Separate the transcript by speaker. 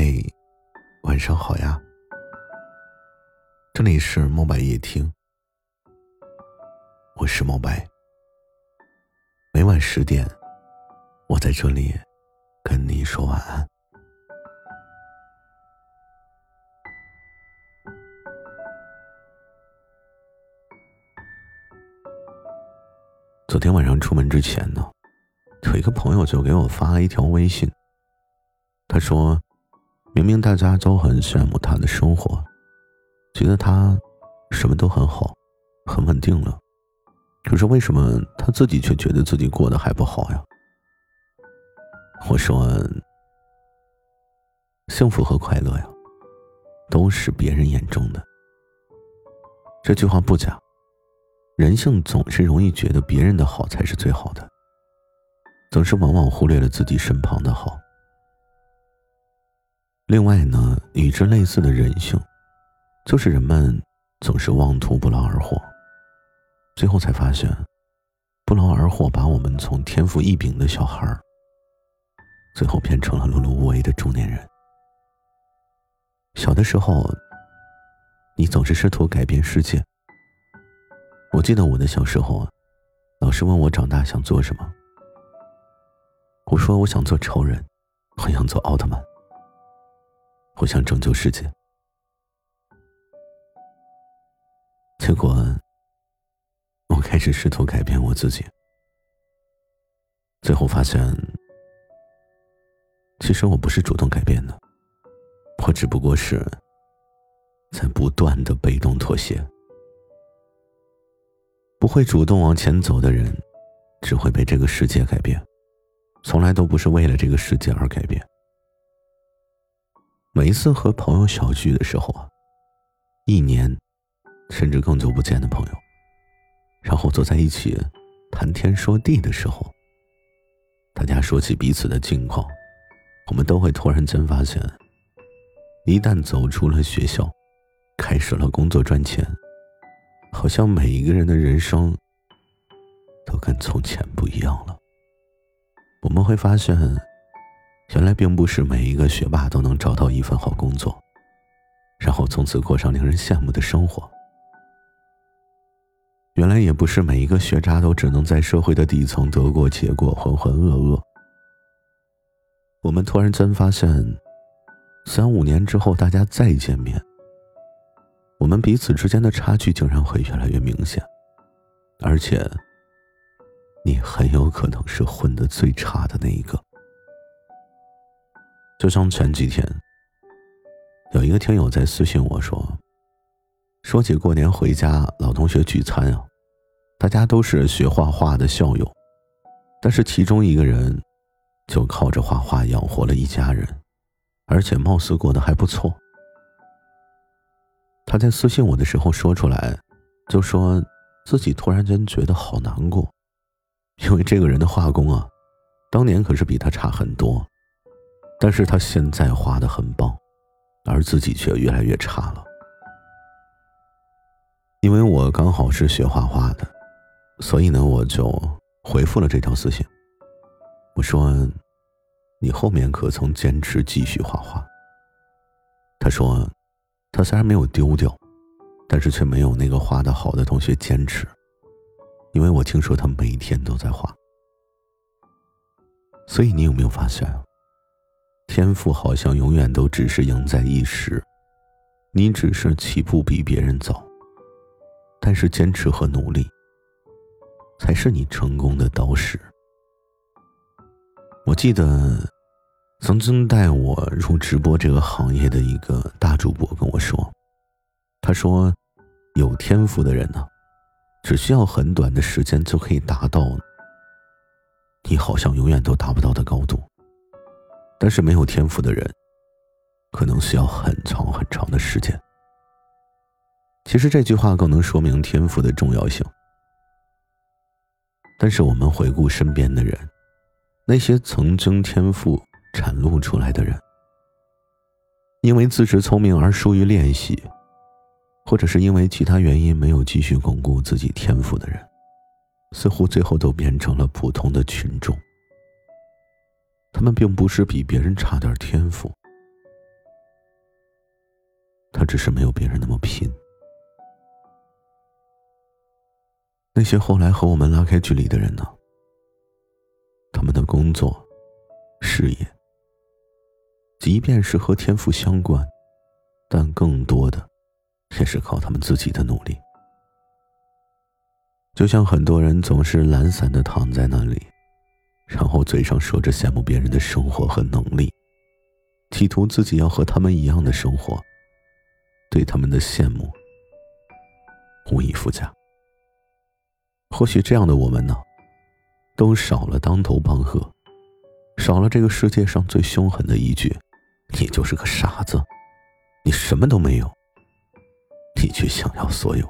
Speaker 1: 嗨，晚上好呀！这里是墨白夜听，我是墨白。每晚十点，我在这里跟你说晚安。昨天晚上出门之前呢，有一个朋友就给我发了一条微信，他说。明明大家都很羡慕他的生活，觉得他什么都很好，很稳定了，可是为什么他自己却觉得自己过得还不好呀？我说，幸福和快乐呀，都是别人眼中的。这句话不假，人性总是容易觉得别人的好才是最好的，总是往往忽略了自己身旁的好。另外呢，与之类似的人性，就是人们总是妄图不劳而获，最后才发现，不劳而获把我们从天赋异禀的小孩儿，最后变成了碌碌无为的中年人。小的时候，你总是试图改变世界。我记得我的小时候啊，老师问我长大想做什么，我说我想做超人，我想做奥特曼。我想拯救世界，结果我开始试图改变我自己，最后发现，其实我不是主动改变的，我只不过是在不断的被动妥协。不会主动往前走的人，只会被这个世界改变，从来都不是为了这个世界而改变。每一次和朋友小聚的时候啊，一年甚至更久不见的朋友，然后坐在一起谈天说地的时候，大家说起彼此的近况，我们都会突然间发现，一旦走出了学校，开始了工作赚钱，好像每一个人的人生都跟从前不一样了。我们会发现。原来并不是每一个学霸都能找到一份好工作，然后从此过上令人羡慕的生活。原来也不是每一个学渣都只能在社会的底层得过且过、浑浑噩噩。我们突然间发现，三五年之后大家再见面，我们彼此之间的差距竟然会越来越明显，而且，你很有可能是混的最差的那一个。就像前几天，有一个听友在私信我说：“说起过年回家老同学聚餐啊，大家都是学画画的校友，但是其中一个人就靠着画画养活了一家人，而且貌似过得还不错。”他在私信我的时候说出来，就说自己突然间觉得好难过，因为这个人的画工啊，当年可是比他差很多。但是他现在画的很棒，而自己却越来越差了。因为我刚好是学画画的，所以呢，我就回复了这条私信。我说：“你后面可曾坚持继续画画？”他说：“他虽然没有丢掉，但是却没有那个画的好的同学坚持，因为我听说他每天都在画。所以你有没有发现啊？”天赋好像永远都只是赢在一时，你只是起步比别人早，但是坚持和努力才是你成功的导师。我记得曾经带我入直播这个行业的一个大主播跟我说，他说，有天赋的人呢，只需要很短的时间就可以达到你好像永远都达不到的高度。但是没有天赋的人，可能需要很长很长的时间。其实这句话更能说明天赋的重要性。但是我们回顾身边的人，那些曾经天赋展露出来的人，因为自知聪明而疏于练习，或者是因为其他原因没有继续巩固自己天赋的人，似乎最后都变成了普通的群众。他们并不是比别人差点天赋，他只是没有别人那么拼。那些后来和我们拉开距离的人呢？他们的工作、事业，即便是和天赋相关，但更多的也是靠他们自己的努力。就像很多人总是懒散的躺在那里，然后嘴上说着羡慕别人的生活和能力，企图自己要和他们一样的生活，对他们的羡慕无以复加。或许这样的我们呢，都少了当头棒喝，少了这个世界上最凶狠的一句：“你就是个傻子，你什么都没有，你却想要所有。”